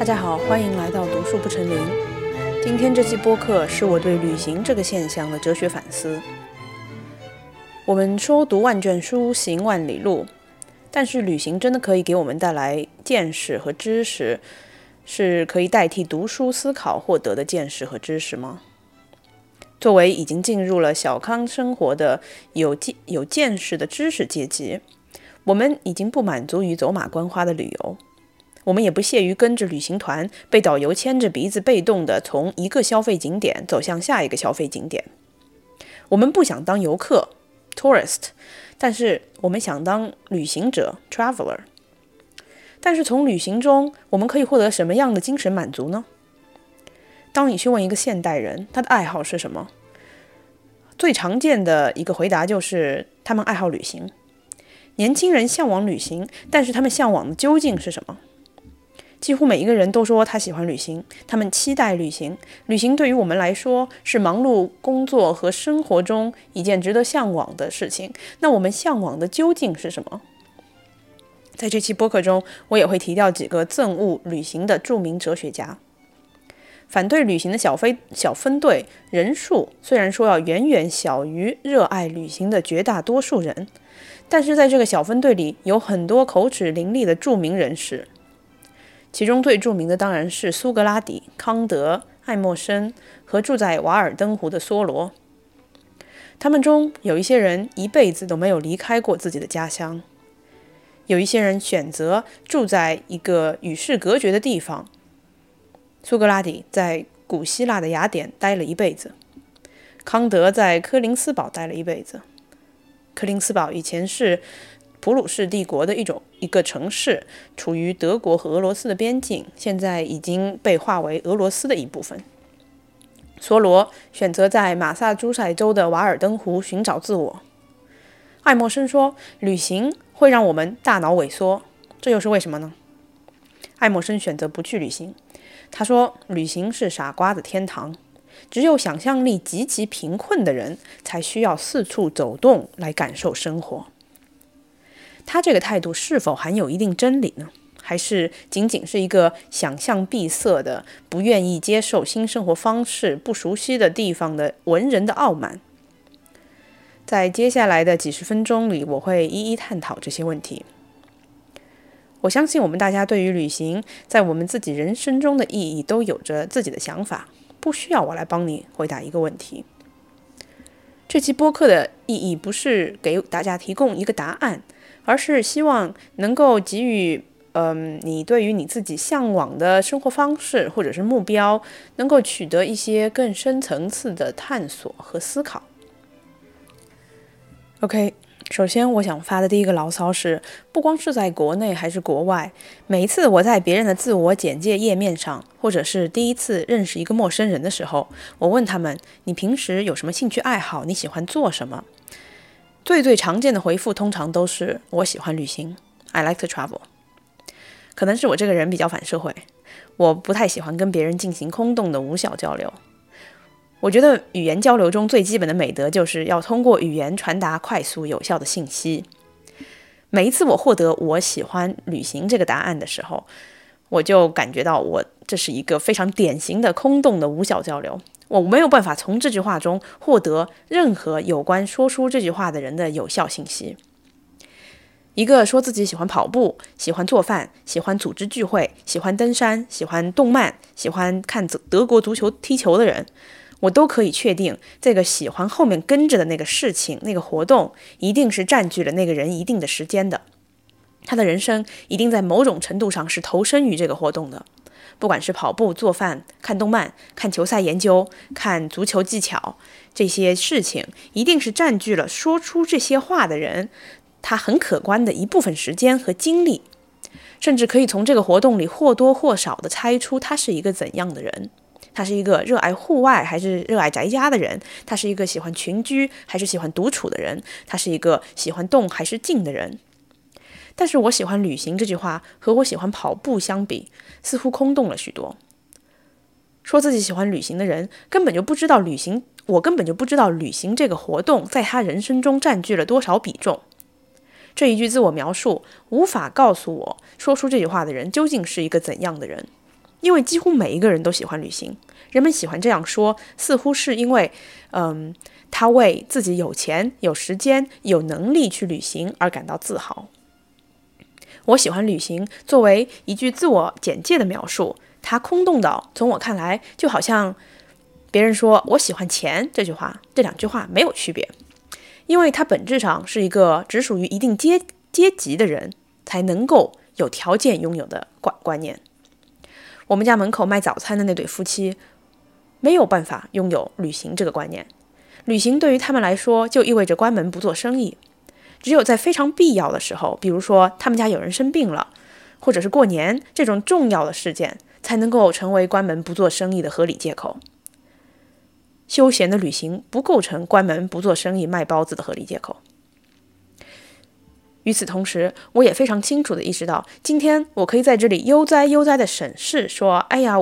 大家好，欢迎来到读书不成林。今天这期播客是我对旅行这个现象的哲学反思。我们说读万卷书，行万里路，但是旅行真的可以给我们带来见识和知识，是可以代替读书思考获得的见识和知识吗？作为已经进入了小康生活的有见有见识的知识阶级，我们已经不满足于走马观花的旅游。我们也不屑于跟着旅行团被导游牵着鼻子，被动地从一个消费景点走向下一个消费景点。我们不想当游客 （tourist），但是我们想当旅行者 （traveler）。但是从旅行中，我们可以获得什么样的精神满足呢？当你去问一个现代人他的爱好是什么，最常见的一个回答就是他们爱好旅行。年轻人向往旅行，但是他们向往的究竟是什么？几乎每一个人都说他喜欢旅行，他们期待旅行。旅行对于我们来说是忙碌工作和生活中一件值得向往的事情。那我们向往的究竟是什么？在这期播客中，我也会提到几个憎恶旅行的著名哲学家。反对旅行的小分小分队人数虽然说要远远小于热爱旅行的绝大多数人，但是在这个小分队里有很多口齿伶俐的著名人士。其中最著名的当然是苏格拉底、康德、爱默生和住在瓦尔登湖的梭罗。他们中有一些人一辈子都没有离开过自己的家乡，有一些人选择住在一个与世隔绝的地方。苏格拉底在古希腊的雅典待了一辈子，康德在柯林斯堡待了一辈子。柯林斯堡以前是。普鲁士帝国的一种一个城市，处于德国和俄罗斯的边境，现在已经被划为俄罗斯的一部分。梭罗选择在马萨诸塞州的瓦尔登湖寻找自我。爱默生说：“旅行会让我们大脑萎缩，这又是为什么呢？”爱默生选择不去旅行。他说：“旅行是傻瓜的天堂，只有想象力极其贫困的人才需要四处走动来感受生活。”他这个态度是否含有一定真理呢？还是仅仅是一个想象闭塞的、不愿意接受新生活方式、不熟悉的地方的文人的傲慢？在接下来的几十分钟里，我会一一探讨这些问题。我相信我们大家对于旅行在我们自己人生中的意义都有着自己的想法，不需要我来帮你回答一个问题。这期播客的意义不是给大家提供一个答案。而是希望能够给予，嗯，你对于你自己向往的生活方式或者是目标，能够取得一些更深层次的探索和思考。OK，首先我想发的第一个牢骚是，不光是在国内还是国外，每一次我在别人的自我简介页面上，或者是第一次认识一个陌生人的时候，我问他们：“你平时有什么兴趣爱好？你喜欢做什么？”最最常见的回复通常都是我喜欢旅行，I like to travel。可能是我这个人比较反社会，我不太喜欢跟别人进行空洞的无效交流。我觉得语言交流中最基本的美德就是要通过语言传达快速有效的信息。每一次我获得我喜欢旅行这个答案的时候，我就感觉到我这是一个非常典型的空洞的无效交流。我没有办法从这句话中获得任何有关说出这句话的人的有效信息。一个说自己喜欢跑步、喜欢做饭、喜欢组织聚会、喜欢登山、喜欢动漫、喜欢看德国足球踢球的人，我都可以确定，这个喜欢后面跟着的那个事情、那个活动，一定是占据了那个人一定的时间的。他的人生一定在某种程度上是投身于这个活动的。不管是跑步、做饭、看动漫、看球赛、研究、看足球技巧，这些事情一定是占据了说出这些话的人他很可观的一部分时间和精力，甚至可以从这个活动里或多或少的猜出他是一个怎样的人。他是一个热爱户外还是热爱宅家的人？他是一个喜欢群居还是喜欢独处的人？他是一个喜欢动还是静的人？但是我喜欢旅行这句话和我喜欢跑步相比，似乎空洞了许多。说自己喜欢旅行的人根本就不知道旅行，我根本就不知道旅行这个活动在他人生中占据了多少比重。这一句自我描述无法告诉我说出这句话的人究竟是一个怎样的人。因为几乎每一个人都喜欢旅行。人们喜欢这样说，似乎是因为，嗯，他为自己有钱、有时间、有能力去旅行而感到自豪。我喜欢旅行，作为一句自我简介的描述，它空洞到从我看来，就好像别人说我喜欢钱这句话，这两句话没有区别，因为它本质上是一个只属于一定阶阶级的人才能够有条件拥有的观观念。我们家门口卖早餐的那对夫妻。没有办法拥有旅行这个观念，旅行对于他们来说就意味着关门不做生意。只有在非常必要的时候，比如说他们家有人生病了，或者是过年这种重要的事件，才能够成为关门不做生意的合理借口。休闲的旅行不构成关门不做生意卖包子的合理借口。与此同时，我也非常清楚地意识到，今天我可以在这里悠哉悠哉地审视，说：“哎呀，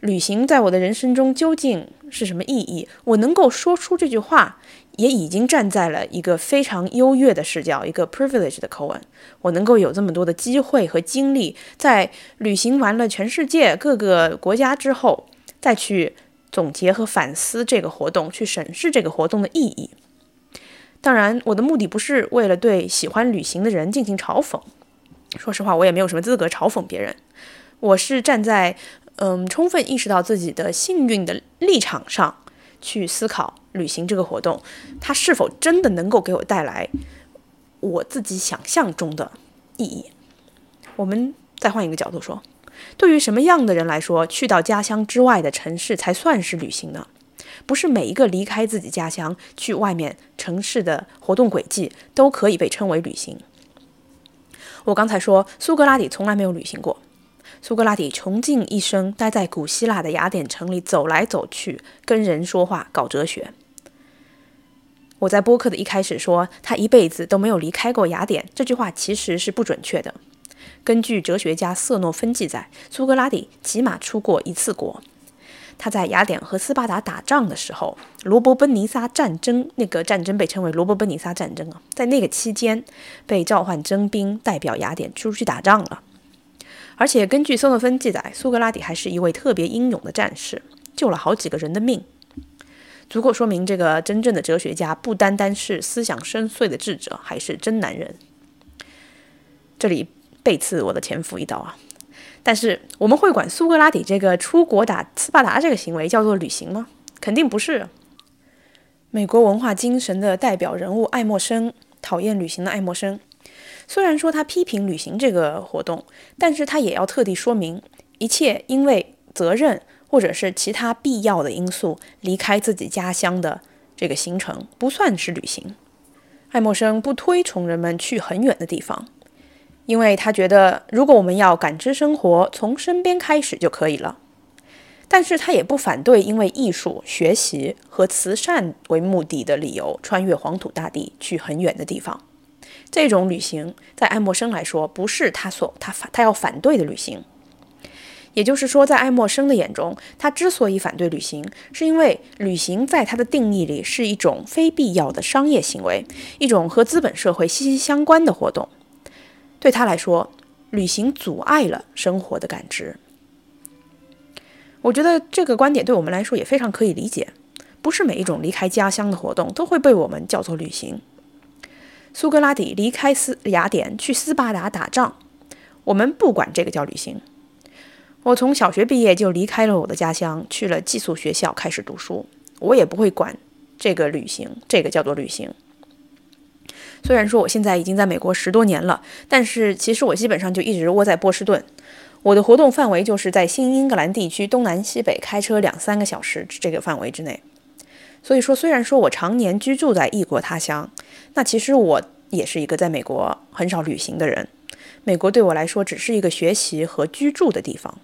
旅行在我的人生中究竟是什么意义？”我能够说出这句话，也已经站在了一个非常优越的视角，一个 privilege 的口吻。我能够有这么多的机会和精力，在旅行完了全世界各个国家之后，再去总结和反思这个活动，去审视这个活动的意义。当然，我的目的不是为了对喜欢旅行的人进行嘲讽。说实话，我也没有什么资格嘲讽别人。我是站在嗯，充分意识到自己的幸运的立场上去思考旅行这个活动，它是否真的能够给我带来我自己想象中的意义。我们再换一个角度说，对于什么样的人来说，去到家乡之外的城市才算是旅行呢？不是每一个离开自己家乡去外面城市的活动轨迹都可以被称为旅行。我刚才说苏格拉底从来没有旅行过，苏格拉底穷尽一生待在古希腊的雅典城里走来走去，跟人说话，搞哲学。我在播客的一开始说他一辈子都没有离开过雅典，这句话其实是不准确的。根据哲学家瑟诺芬记载，苏格拉底起码出过一次国。他在雅典和斯巴达打仗的时候，罗伯奔尼撒战争那个战争被称为罗伯奔尼撒战争啊，在那个期间被召唤征兵，代表雅典出去打仗了。而且根据索诺芬记载，苏格拉底还是一位特别英勇的战士，救了好几个人的命，足够说明这个真正的哲学家不单单是思想深邃的智者，还是真男人。这里背刺我的前夫一刀啊！但是我们会管苏格拉底这个出国打斯巴达这个行为叫做旅行吗？肯定不是。美国文化精神的代表人物爱默生讨厌旅行的爱默生，虽然说他批评旅行这个活动，但是他也要特地说明，一切因为责任或者是其他必要的因素离开自己家乡的这个行程不算是旅行。爱默生不推崇人们去很远的地方。因为他觉得，如果我们要感知生活，从身边开始就可以了。但是他也不反对，因为艺术、学习和慈善为目的的理由，穿越黄土大地去很远的地方。这种旅行，在爱默生来说，不是他所他反他要反对的旅行。也就是说，在爱默生的眼中，他之所以反对旅行，是因为旅行在他的定义里是一种非必要的商业行为，一种和资本社会息息相关的活动。对他来说，旅行阻碍了生活的感知。我觉得这个观点对我们来说也非常可以理解。不是每一种离开家乡的活动都会被我们叫做旅行。苏格拉底离开斯雅典去斯巴达打仗，我们不管这个叫旅行。我从小学毕业就离开了我的家乡，去了寄宿学校开始读书，我也不会管这个旅行，这个叫做旅行。虽然说我现在已经在美国十多年了，但是其实我基本上就一直窝在波士顿。我的活动范围就是在新英格兰地区东南西北开车两三个小时这个范围之内。所以说，虽然说我常年居住在异国他乡，那其实我也是一个在美国很少旅行的人。美国对我来说只是一个学习和居住的地方。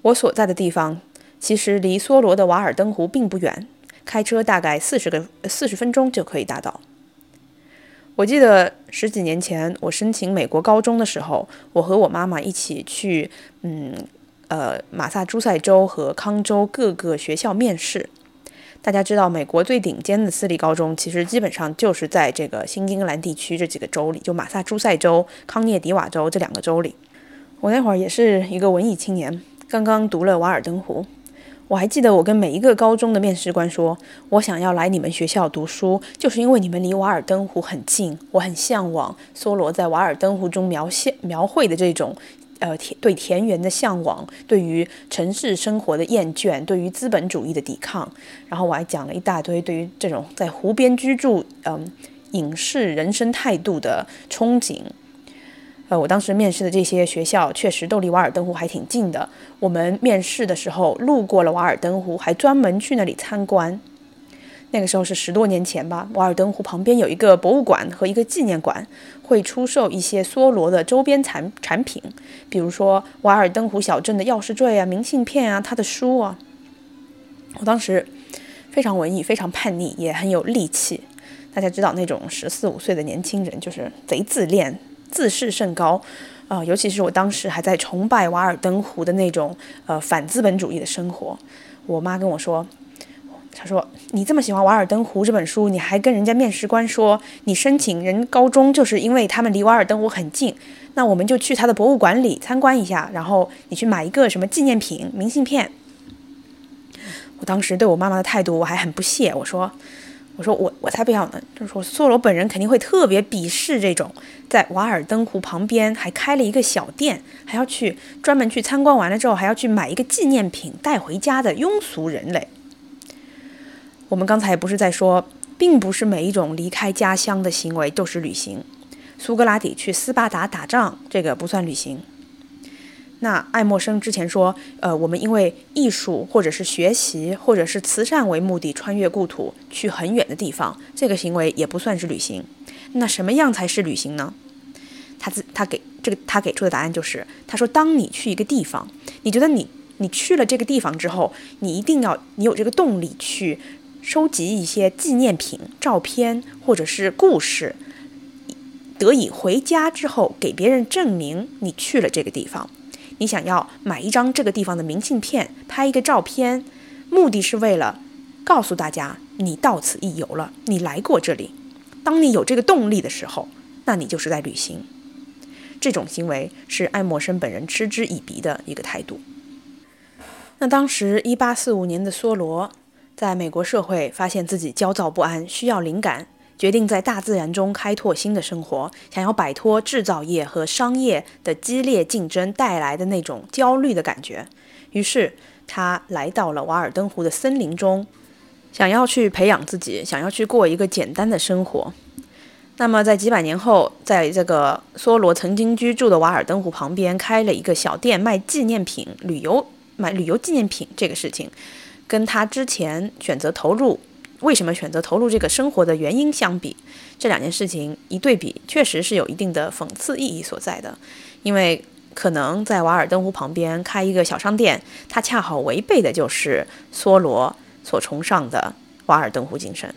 我所在的地方其实离梭罗的瓦尔登湖并不远，开车大概四十个四十分钟就可以达到。我记得十几年前我申请美国高中的时候，我和我妈妈一起去，嗯，呃，马萨诸塞州和康州各个学校面试。大家知道，美国最顶尖的私立高中其实基本上就是在这个新英格兰地区这几个州里，就马萨诸塞州、康涅狄瓦州这两个州里。我那会儿也是一个文艺青年，刚刚读了《瓦尔登湖》。我还记得我跟每一个高中的面试官说，我想要来你们学校读书，就是因为你们离瓦尔登湖很近，我很向往梭罗在《瓦尔登湖》中描写描绘的这种，呃，田对田园的向往，对于城市生活的厌倦，对于资本主义的抵抗。然后我还讲了一大堆对于这种在湖边居住，嗯，影视人生态度的憧憬。呃，我当时面试的这些学校确实都离瓦尔登湖还挺近的。我们面试的时候路过了瓦尔登湖，还专门去那里参观。那个时候是十多年前吧。瓦尔登湖旁边有一个博物馆和一个纪念馆，会出售一些梭罗的周边产产品，比如说瓦尔登湖小镇的钥匙坠啊、明信片啊、他的书啊。我当时非常文艺，非常叛逆，也很有力气。大家知道那种十四五岁的年轻人就是贼自恋。自视甚高，啊，尤其是我当时还在崇拜瓦尔登湖的那种呃反资本主义的生活。我妈跟我说，他说你这么喜欢《瓦尔登湖》这本书，你还跟人家面试官说你申请人高中就是因为他们离瓦尔登湖很近，那我们就去他的博物馆里参观一下，然后你去买一个什么纪念品、明信片。我当时对我妈妈的态度我还很不屑，我说。我说我我才不要呢！就是说，梭罗本人肯定会特别鄙视这种在瓦尔登湖旁边还开了一个小店，还要去专门去参观完了之后还要去买一个纪念品带回家的庸俗人类。我们刚才不是在说，并不是每一种离开家乡的行为都是旅行。苏格拉底去斯巴达打仗，这个不算旅行。那爱默生之前说，呃，我们因为艺术或者是学习或者是慈善为目的穿越故土去很远的地方，这个行为也不算是旅行。那什么样才是旅行呢？他自他给这个他给出的答案就是，他说，当你去一个地方，你觉得你你去了这个地方之后，你一定要你有这个动力去收集一些纪念品、照片或者是故事，得以回家之后给别人证明你去了这个地方。你想要买一张这个地方的明信片，拍一个照片，目的是为了告诉大家你到此一游了，你来过这里。当你有这个动力的时候，那你就是在旅行。这种行为是爱默生本人嗤之以鼻的一个态度。那当时一八四五年的梭罗，在美国社会发现自己焦躁不安，需要灵感。决定在大自然中开拓新的生活，想要摆脱制造业和商业的激烈竞争带来的那种焦虑的感觉。于是他来到了瓦尔登湖的森林中，想要去培养自己，想要去过一个简单的生活。那么在几百年后，在这个梭罗曾经居住的瓦尔登湖旁边开了一个小店，卖纪念品、旅游买旅游纪念品这个事情，跟他之前选择投入。为什么选择投入这个生活的原因相比，这两件事情一对比，确实是有一定的讽刺意义所在的。因为可能在瓦尔登湖旁边开一个小商店，它恰好违背的就是梭罗所崇尚的瓦尔登湖精神。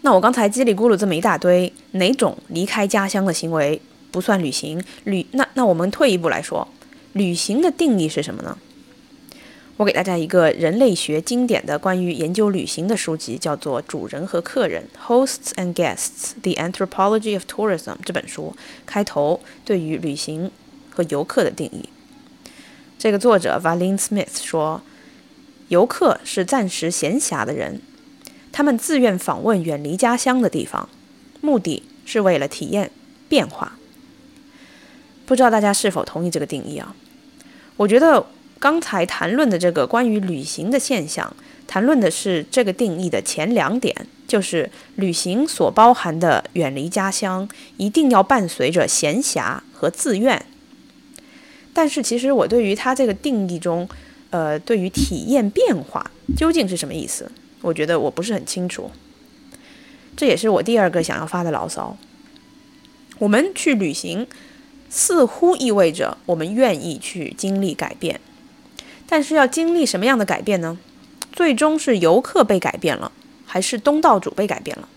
那我刚才叽里咕噜这么一大堆，哪种离开家乡的行为不算旅行？旅那那我们退一步来说，旅行的定义是什么呢？我给大家一个人类学经典的关于研究旅行的书籍，叫做《主人和客人》（Hosts and Guests: The Anthropology of Tourism） 这本书开头对于旅行和游客的定义。这个作者 Valin Smith 说：“游客是暂时闲暇的人，他们自愿访问远离家乡的地方，目的是为了体验变化。”不知道大家是否同意这个定义啊？我觉得。刚才谈论的这个关于旅行的现象，谈论的是这个定义的前两点，就是旅行所包含的远离家乡，一定要伴随着闲暇和自愿。但是，其实我对于它这个定义中，呃，对于体验变化究竟是什么意思，我觉得我不是很清楚。这也是我第二个想要发的牢骚。我们去旅行，似乎意味着我们愿意去经历改变。但是要经历什么样的改变呢？最终是游客被改变了，还是东道主被改变了？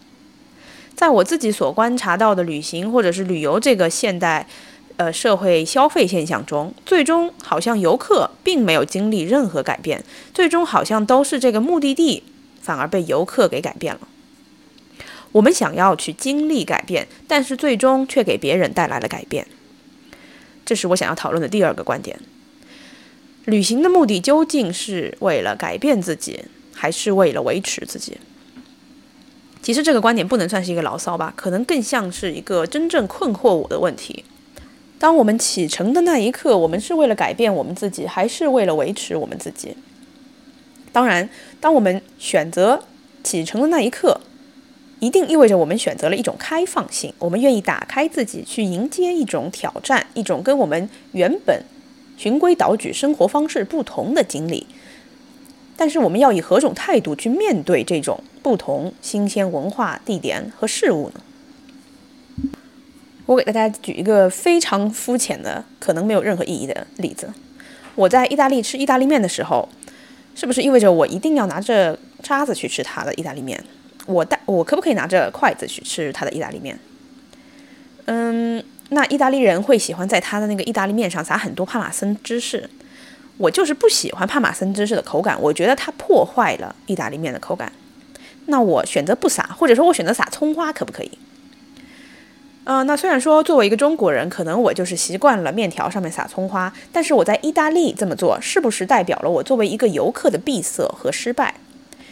在我自己所观察到的旅行或者是旅游这个现代，呃社会消费现象中，最终好像游客并没有经历任何改变，最终好像都是这个目的地反而被游客给改变了。我们想要去经历改变，但是最终却给别人带来了改变。这是我想要讨论的第二个观点。旅行的目的究竟是为了改变自己，还是为了维持自己？其实这个观点不能算是一个牢骚吧，可能更像是一个真正困惑我的问题。当我们启程的那一刻，我们是为了改变我们自己，还是为了维持我们自己？当然，当我们选择启程的那一刻，一定意味着我们选择了一种开放性，我们愿意打开自己，去迎接一种挑战，一种跟我们原本循规蹈矩生活方式不同的经历。但是，我们要以何种态度去面对这种不同、新鲜文化、地点和事物呢？我给大家举一个非常肤浅的、可能没有任何意义的例子：我在意大利吃意大利面的时候，是不是意味着我一定要拿着叉子去吃它的意大利面？我带我可不可以拿着筷子去吃他的意大利面？嗯，那意大利人会喜欢在他的那个意大利面上撒很多帕玛森芝士。我就是不喜欢帕玛森芝士的口感，我觉得它破坏了意大利面的口感。那我选择不撒，或者说我选择撒葱花，可不可以？呃，那虽然说作为一个中国人，可能我就是习惯了面条上面撒葱花，但是我在意大利这么做，是不是代表了我作为一个游客的闭塞和失败？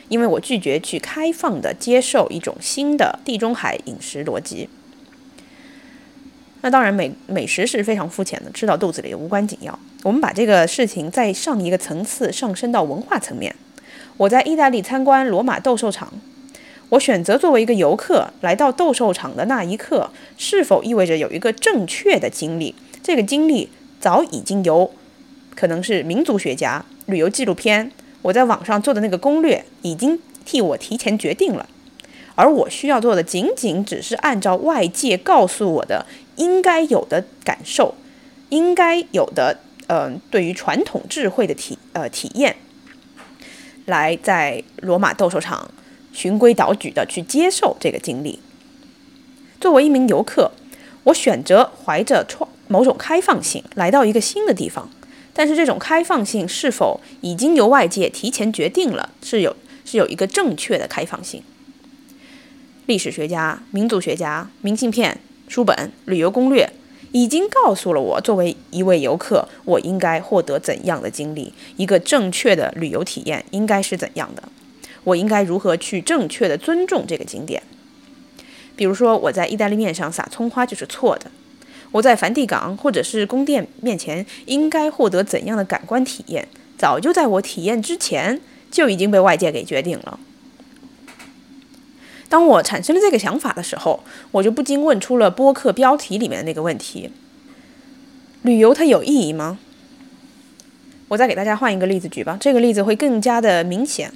因为我拒绝去开放的接受一种新的地中海饮食逻辑。那当然，美美食是非常肤浅的，吃到肚子里无关紧要。我们把这个事情再上一个层次，上升到文化层面。我在意大利参观罗马斗兽场，我选择作为一个游客来到斗兽场的那一刻，是否意味着有一个正确的经历？这个经历早已经由可能是民族学家、旅游纪录片。我在网上做的那个攻略已经替我提前决定了，而我需要做的仅仅只是按照外界告诉我的应该有的感受，应该有的嗯对于传统智慧的体呃体验，来在罗马斗兽场循规蹈矩的去接受这个经历。作为一名游客，我选择怀着创某种开放性来到一个新的地方。但是这种开放性是否已经由外界提前决定了？是有是有一个正确的开放性。历史学家、民族学家、明信片、书本、旅游攻略已经告诉了我，作为一位游客，我应该获得怎样的经历？一个正确的旅游体验应该是怎样的？我应该如何去正确的尊重这个景点？比如说，我在意大利面上撒葱花就是错的。我在梵蒂冈或者是宫殿面前应该获得怎样的感官体验？早就在我体验之前就已经被外界给决定了。当我产生了这个想法的时候，我就不禁问出了播客标题里面的那个问题：旅游它有意义吗？我再给大家换一个例子举吧，这个例子会更加的明显。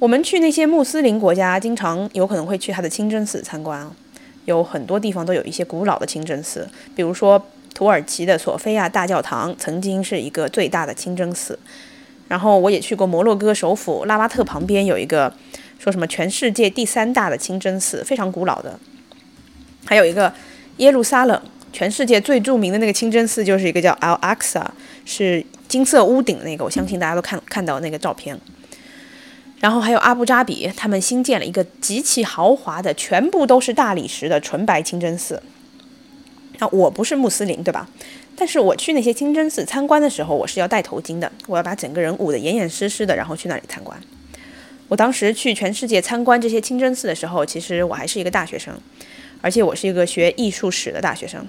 我们去那些穆斯林国家，经常有可能会去他的清真寺参观啊。有很多地方都有一些古老的清真寺，比如说土耳其的索菲亚大教堂曾经是一个最大的清真寺。然后我也去过摩洛哥首府拉巴特旁边有一个说什么全世界第三大的清真寺，非常古老的。还有一个耶路撒冷，全世界最著名的那个清真寺就是一个叫 Al Aqsa，是金色屋顶那个，我相信大家都看看到那个照片。然后还有阿布扎比，他们新建了一个极其豪华的，全部都是大理石的纯白清真寺。啊，我不是穆斯林，对吧？但是我去那些清真寺参观的时候，我是要戴头巾的，我要把整个人捂得严严实实的，然后去那里参观。我当时去全世界参观这些清真寺的时候，其实我还是一个大学生，而且我是一个学艺术史的大学生，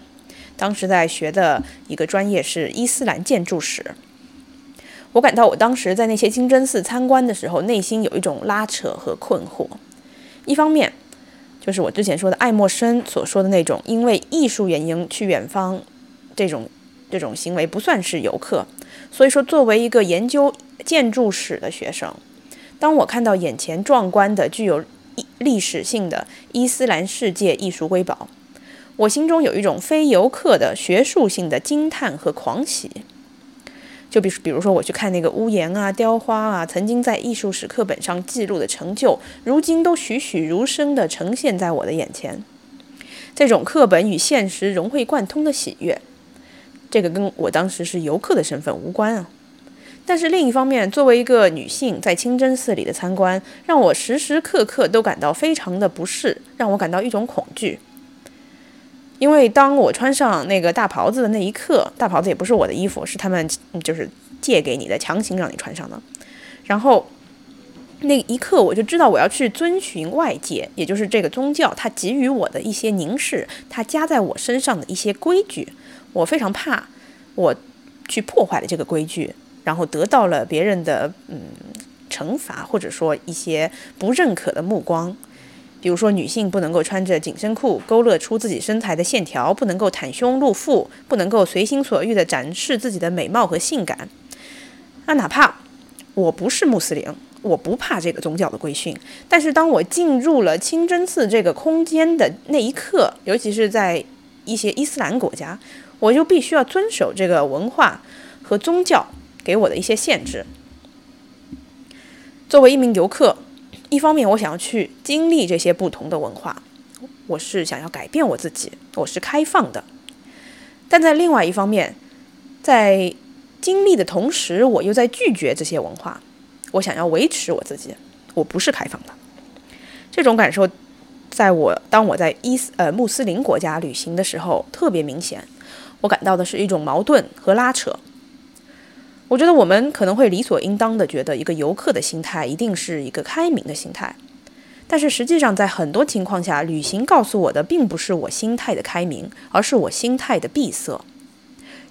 当时在学的一个专业是伊斯兰建筑史。我感到我当时在那些清真寺参观的时候，内心有一种拉扯和困惑。一方面，就是我之前说的爱默生所说的那种因为艺术原因去远方这种这种行为不算是游客。所以说，作为一个研究建筑史的学生，当我看到眼前壮观的具有历史性的伊斯兰世界艺术瑰宝，我心中有一种非游客的学术性的惊叹和狂喜。就比比如说，我去看那个屋檐啊、雕花啊，曾经在艺术史课本上记录的成就，如今都栩栩如生地呈现在我的眼前。这种课本与现实融会贯通的喜悦，这个跟我当时是游客的身份无关啊。但是另一方面，作为一个女性，在清真寺里的参观，让我时时刻刻都感到非常的不适，让我感到一种恐惧。因为当我穿上那个大袍子的那一刻，大袍子也不是我的衣服，是他们就是借给你的，强行让你穿上的。然后那一刻，我就知道我要去遵循外界，也就是这个宗教，它给予我的一些凝视，它加在我身上的一些规矩。我非常怕我去破坏了这个规矩，然后得到了别人的嗯惩罚，或者说一些不认可的目光。比如说，女性不能够穿着紧身裤勾勒出自己身材的线条，不能够袒胸露腹，不能够随心所欲地展示自己的美貌和性感。那哪怕我不是穆斯林，我不怕这个宗教的规训，但是当我进入了清真寺这个空间的那一刻，尤其是在一些伊斯兰国家，我就必须要遵守这个文化和宗教给我的一些限制。作为一名游客。一方面，我想要去经历这些不同的文化，我是想要改变我自己，我是开放的。但在另外一方面，在经历的同时，我又在拒绝这些文化。我想要维持我自己，我不是开放的。这种感受，在我当我在伊斯呃穆斯林国家旅行的时候特别明显。我感到的是一种矛盾和拉扯。我觉得我们可能会理所应当的觉得，一个游客的心态一定是一个开明的心态，但是实际上，在很多情况下，旅行告诉我的并不是我心态的开明，而是我心态的闭塞，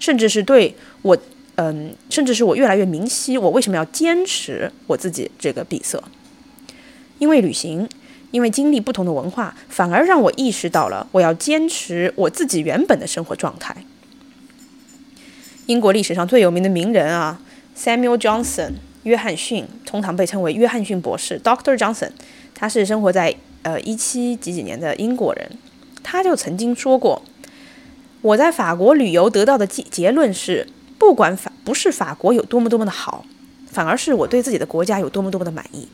甚至是对我，嗯，甚至是我越来越明晰，我为什么要坚持我自己这个闭塞，因为旅行，因为经历不同的文化，反而让我意识到了我要坚持我自己原本的生活状态。英国历史上最有名的名人啊，Samuel Johnson，约翰逊，通常被称为约翰逊博士，Doctor Johnson，他是生活在呃一七几几年的英国人，他就曾经说过，我在法国旅游得到的结结论是，不管法不是法国有多么多么的好，反而是我对自己的国家有多么多么的满意。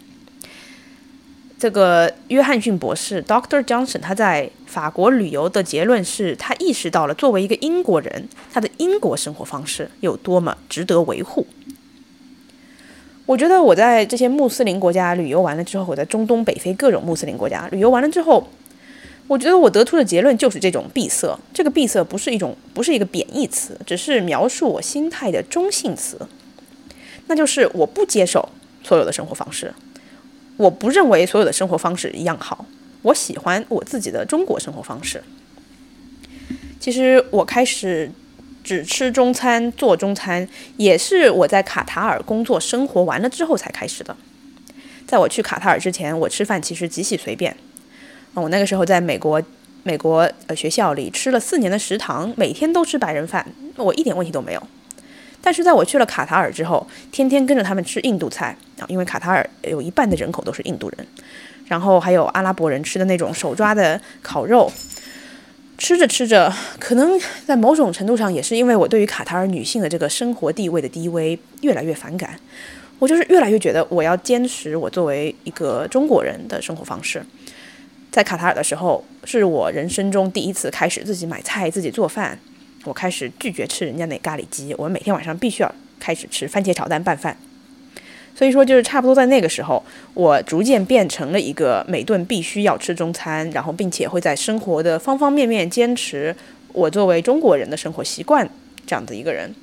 这个约翰逊博士，Doctor Johnson，他在法国旅游的结论是他意识到了作为一个英国人，他的英国生活方式有多么值得维护。我觉得我在这些穆斯林国家旅游完了之后，我在中东北非各种穆斯林国家旅游完了之后，我觉得我得出的结论就是这种闭塞。这个闭塞不是一种，不是一个贬义词，只是描述我心态的中性词，那就是我不接受所有的生活方式。我不认为所有的生活方式一样好，我喜欢我自己的中国生活方式。其实我开始只吃中餐、做中餐，也是我在卡塔尔工作生活完了之后才开始的。在我去卡塔尔之前，我吃饭其实极其随便。我那个时候在美国，美国呃学校里吃了四年的食堂，每天都吃白人饭，我一点问题都没有。但是在我去了卡塔尔之后，天天跟着他们吃印度菜啊，因为卡塔尔有一半的人口都是印度人，然后还有阿拉伯人吃的那种手抓的烤肉，吃着吃着，可能在某种程度上也是因为我对于卡塔尔女性的这个生活地位的低微越来越反感，我就是越来越觉得我要坚持我作为一个中国人的生活方式。在卡塔尔的时候，是我人生中第一次开始自己买菜、自己做饭。我开始拒绝吃人家那咖喱鸡，我每天晚上必须要开始吃番茄炒蛋拌饭。所以说，就是差不多在那个时候，我逐渐变成了一个每顿必须要吃中餐，然后并且会在生活的方方面面坚持我作为中国人的生活习惯这样的一个人。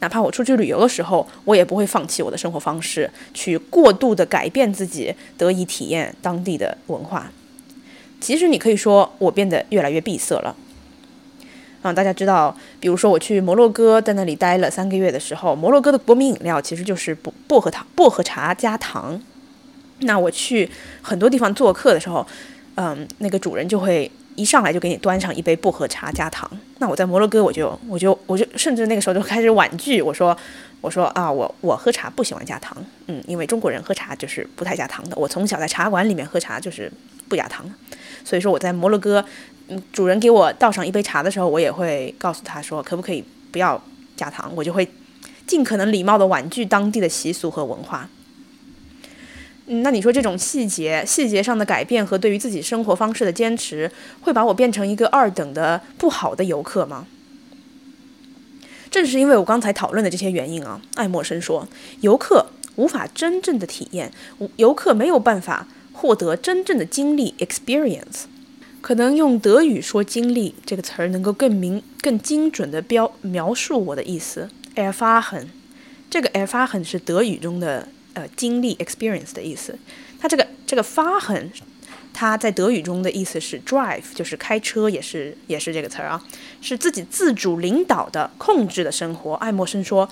哪怕我出去旅游的时候，我也不会放弃我的生活方式，去过度的改变自己，得以体验当地的文化。其实你可以说，我变得越来越闭塞了。啊，大家知道，比如说我去摩洛哥，在那里待了三个月的时候，摩洛哥的国民饮料其实就是薄薄荷糖、薄荷茶加糖。那我去很多地方做客的时候，嗯，那个主人就会一上来就给你端上一杯薄荷茶加糖。那我在摩洛哥，我就我就我就甚至那个时候就开始婉拒，我说我说啊，我我喝茶不喜欢加糖，嗯，因为中国人喝茶就是不太加糖的。我从小在茶馆里面喝茶就是不加糖，所以说我在摩洛哥。主人给我倒上一杯茶的时候，我也会告诉他说，可不可以不要加糖？我就会尽可能礼貌的婉拒当地的习俗和文化。那你说这种细节、细节上的改变和对于自己生活方式的坚持，会把我变成一个二等的不好的游客吗？正是因为我刚才讨论的这些原因啊，爱默生说，游客无法真正的体验，游客没有办法获得真正的经历 （experience）。可能用德语说“经历”这个词儿能够更明、更精准的标描述我的意思。erfahren，这个 erfahren 是德语中的呃经历 experience 的意思。它这个这个 fahren，它在德语中的意思是 drive，就是开车，也是也是这个词儿啊，是自己自主领导的、控制的生活。爱默生说，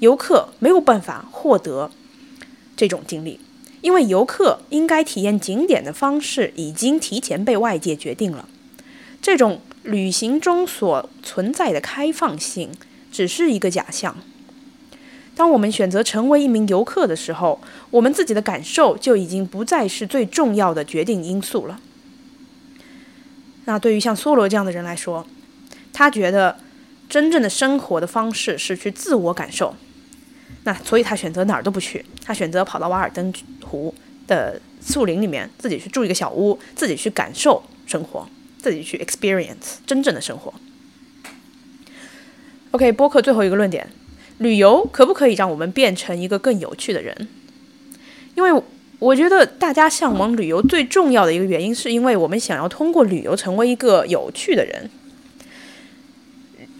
游客没有办法获得这种经历。因为游客应该体验景点的方式已经提前被外界决定了，这种旅行中所存在的开放性只是一个假象。当我们选择成为一名游客的时候，我们自己的感受就已经不再是最重要的决定因素了。那对于像梭罗这样的人来说，他觉得真正的生活的方式是去自我感受。那所以他选择哪儿都不去，他选择跑到瓦尔登湖的树林里面，自己去住一个小屋，自己去感受生活，自己去 experience 真正的生活。OK，播客最后一个论点：旅游可不可以让我们变成一个更有趣的人？因为我觉得大家向往旅游最重要的一个原因，是因为我们想要通过旅游成为一个有趣的人。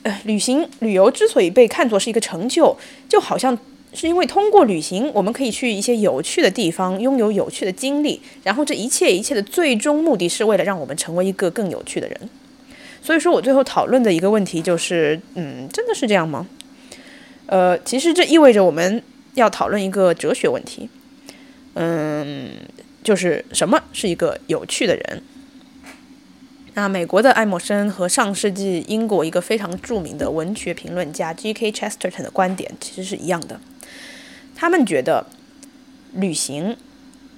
呃，旅行旅游之所以被看作是一个成就，就好像。是因为通过旅行，我们可以去一些有趣的地方，拥有有趣的经历，然后这一切一切的最终目的是为了让我们成为一个更有趣的人。所以说我最后讨论的一个问题就是，嗯，真的是这样吗？呃，其实这意味着我们要讨论一个哲学问题，嗯，就是什么是一个有趣的人？那美国的爱默生和上世纪英国一个非常著名的文学评论家 G.K. Chesterton 的观点其实是一样的。他们觉得，旅行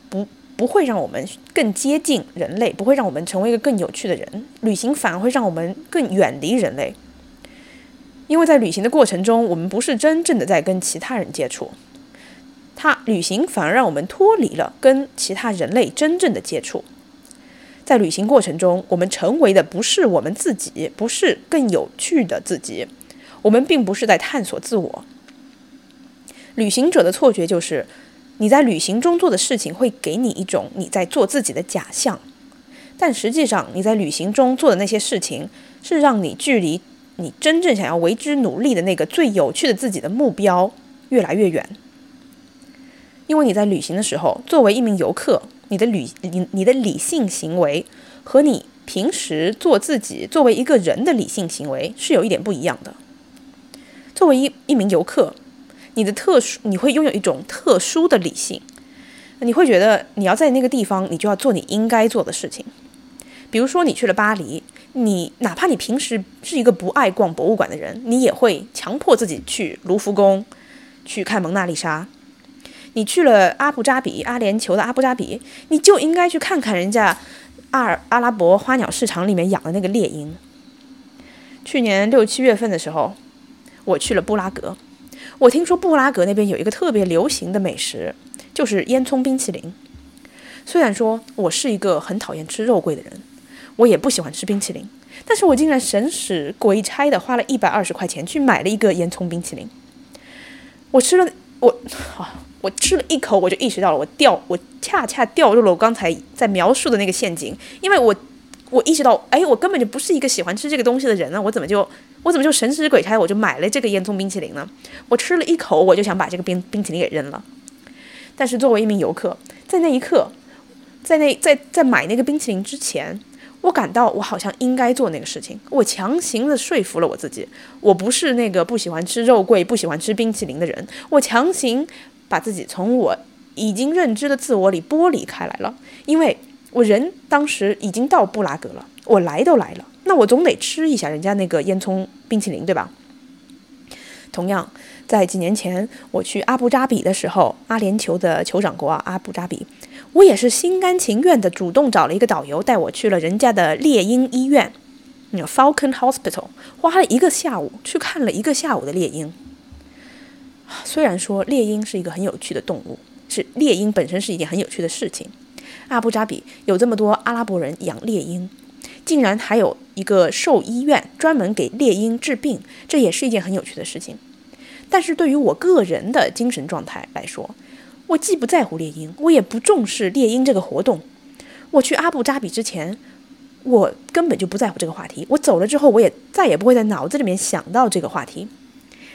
不不会让我们更接近人类，不会让我们成为一个更有趣的人。旅行反而会让我们更远离人类，因为在旅行的过程中，我们不是真正的在跟其他人接触。他旅行反而让我们脱离了跟其他人类真正的接触。在旅行过程中，我们成为的不是我们自己，不是更有趣的自己。我们并不是在探索自我。旅行者的错觉就是，你在旅行中做的事情会给你一种你在做自己的假象，但实际上你在旅行中做的那些事情是让你距离你真正想要为之努力的那个最有趣的自己的目标越来越远。因为你在旅行的时候，作为一名游客，你的旅你你的理性行为和你平时做自己作为一个人的理性行为是有一点不一样的。作为一一名游客。你的特殊，你会拥有一种特殊的理性，你会觉得你要在那个地方，你就要做你应该做的事情。比如说，你去了巴黎，你哪怕你平时是一个不爱逛博物馆的人，你也会强迫自己去卢浮宫去看蒙娜丽莎。你去了阿布扎比，阿联酋的阿布扎比，你就应该去看看人家阿尔阿拉伯花鸟市场里面养的那个猎鹰。去年六七月份的时候，我去了布拉格。我听说布拉格那边有一个特别流行的美食，就是烟囱冰淇淋。虽然说我是一个很讨厌吃肉桂的人，我也不喜欢吃冰淇淋，但是我竟然神使鬼差的花了一百二十块钱去买了一个烟囱冰淇淋。我吃了，我啊，我吃了一口，我就意识到了，我掉，我恰恰掉入了我刚才在描述的那个陷阱，因为我。我意识到，哎，我根本就不是一个喜欢吃这个东西的人呢。我怎么就，我怎么就神使鬼差，我就买了这个烟囱冰淇淋呢？我吃了一口，我就想把这个冰冰淇淋给扔了。但是作为一名游客，在那一刻，在那在在买那个冰淇淋之前，我感到我好像应该做那个事情。我强行的说服了我自己，我不是那个不喜欢吃肉桂、不喜欢吃冰淇淋的人。我强行把自己从我已经认知的自我里剥离开来了，因为。我人当时已经到布拉格了，我来都来了，那我总得吃一下人家那个烟囱冰淇淋，对吧？同样，在几年前我去阿布扎比的时候，阿联酋的酋长国啊，阿布扎比，我也是心甘情愿的主动找了一个导游带我去了人家的猎鹰医院，那 Falcon Hospital，花了一个下午去看了一个下午的猎鹰。虽然说猎鹰是一个很有趣的动物，是猎鹰本身是一件很有趣的事情。阿布扎比有这么多阿拉伯人养猎鹰，竟然还有一个兽医院专门给猎鹰治病，这也是一件很有趣的事情。但是对于我个人的精神状态来说，我既不在乎猎鹰，我也不重视猎鹰这个活动。我去阿布扎比之前，我根本就不在乎这个话题。我走了之后，我也再也不会在脑子里面想到这个话题。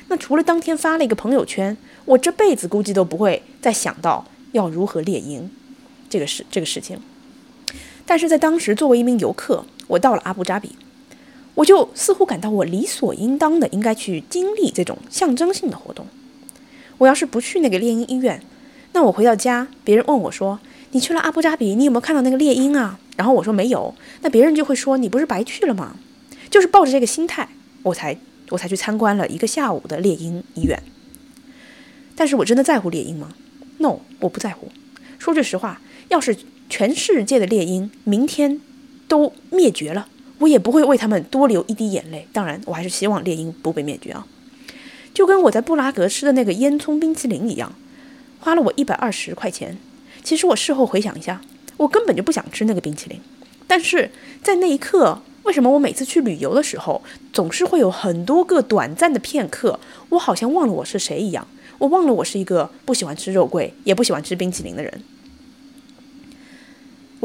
那除了当天发了一个朋友圈，我这辈子估计都不会再想到要如何猎鹰这个事这个事情。但是在当时，作为一名游客，我到了阿布扎比，我就似乎感到我理所应当的应该去经历这种象征性的活动。我要是不去那个猎鹰医院，那我回到家，别人问我说：“你去了阿布扎比，你有没有看到那个猎鹰啊？”然后我说没有，那别人就会说：“你不是白去了吗？”就是抱着这个心态，我才我才去参观了一个下午的猎鹰医院。但是我真的在乎猎鹰吗？No，我不在乎。说句实话，要是全世界的猎鹰明天都灭绝了，我也不会为他们多流一滴眼泪。当然，我还是希望猎鹰不被灭绝啊。就跟我在布拉格吃的那个烟囱冰淇淋一样，花了我一百二十块钱。其实我事后回想一下，我根本就不想吃那个冰淇淋。但是在那一刻，为什么我每次去旅游的时候，总是会有很多个短暂的片刻，我好像忘了我是谁一样？我忘了我是一个不喜欢吃肉桂，也不喜欢吃冰淇淋的人。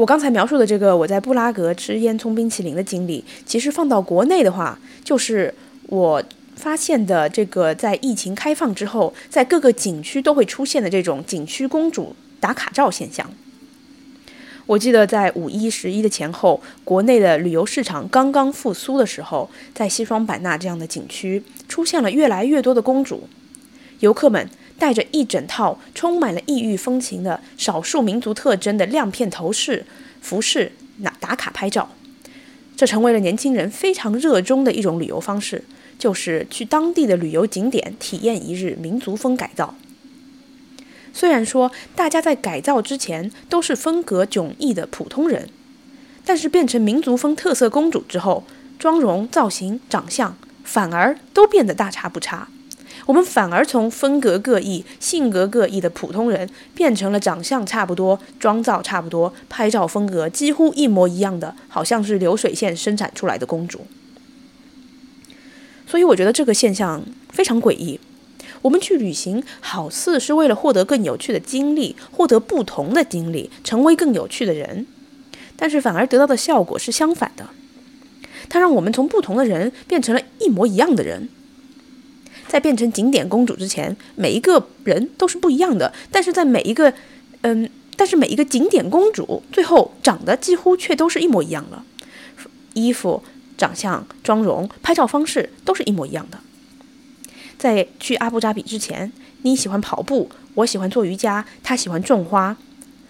我刚才描述的这个我在布拉格吃烟囱冰淇淋的经历，其实放到国内的话，就是我。发现的这个，在疫情开放之后，在各个景区都会出现的这种景区公主打卡照现象。我记得在五一、十一的前后，国内的旅游市场刚刚复苏的时候，在西双版纳这样的景区出现了越来越多的公主，游客们带着一整套充满了异域风情的少数民族特征的亮片头饰、服饰，那打卡拍照，这成为了年轻人非常热衷的一种旅游方式。就是去当地的旅游景点体验一日民族风改造。虽然说大家在改造之前都是风格迥异的普通人，但是变成民族风特色公主之后，妆容、造型、长相反而都变得大差不差。我们反而从风格各异、性格各异的普通人，变成了长相差不多、妆造差不多、拍照风格几乎一模一样的，好像是流水线生产出来的公主。所以我觉得这个现象非常诡异。我们去旅行，好似是为了获得更有趣的经历，获得不同的经历，成为更有趣的人，但是反而得到的效果是相反的。它让我们从不同的人变成了一模一样的人。在变成景点公主之前，每一个人都是不一样的，但是在每一个，嗯，但是每一个景点公主最后长得几乎却都是一模一样了，衣服。长相、妆容、拍照方式都是一模一样的。在去阿布扎比之前，你喜欢跑步，我喜欢做瑜伽，他喜欢种花。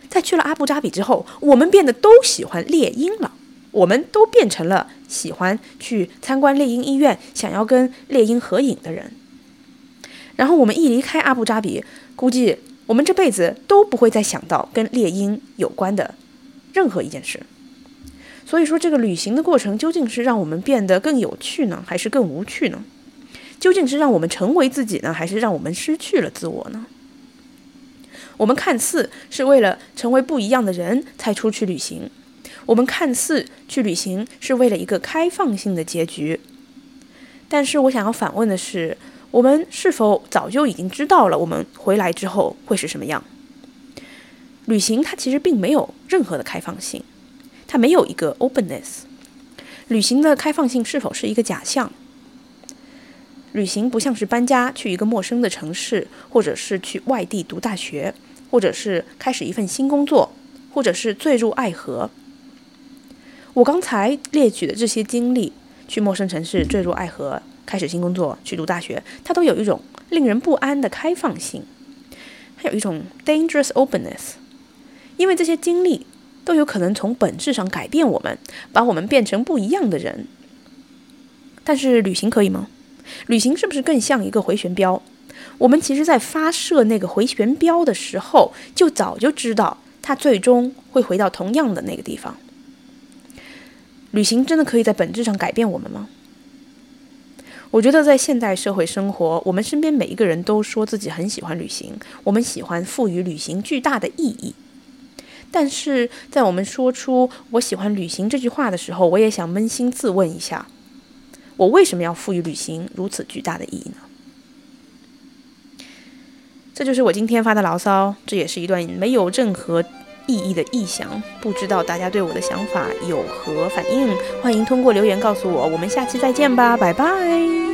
在去了阿布扎比之后，我们变得都喜欢猎鹰了，我们都变成了喜欢去参观猎鹰医院、想要跟猎鹰合影的人。然后我们一离开阿布扎比，估计我们这辈子都不会再想到跟猎鹰有关的任何一件事。所以说，这个旅行的过程究竟是让我们变得更有趣呢，还是更无趣呢？究竟是让我们成为自己呢，还是让我们失去了自我呢？我们看似是为了成为不一样的人才出去旅行，我们看似去旅行是为了一个开放性的结局，但是我想要反问的是，我们是否早就已经知道了我们回来之后会是什么样？旅行它其实并没有任何的开放性。它没有一个 openness，旅行的开放性是否是一个假象？旅行不像是搬家去一个陌生的城市，或者是去外地读大学，或者是开始一份新工作，或者是坠入爱河。我刚才列举的这些经历，去陌生城市、坠入爱河、开始新工作、去读大学，它都有一种令人不安的开放性，它有一种 dangerous openness，因为这些经历。都有可能从本质上改变我们，把我们变成不一样的人。但是旅行可以吗？旅行是不是更像一个回旋镖？我们其实，在发射那个回旋镖的时候，就早就知道它最终会回到同样的那个地方。旅行真的可以在本质上改变我们吗？我觉得，在现代社会生活，我们身边每一个人都说自己很喜欢旅行，我们喜欢赋予旅行巨大的意义。但是在我们说出“我喜欢旅行”这句话的时候，我也想扪心自问一下：我为什么要赋予旅行如此巨大的意义呢？这就是我今天发的牢骚，这也是一段没有任何意义的意象，不知道大家对我的想法有何反应？欢迎通过留言告诉我。我们下期再见吧，拜拜。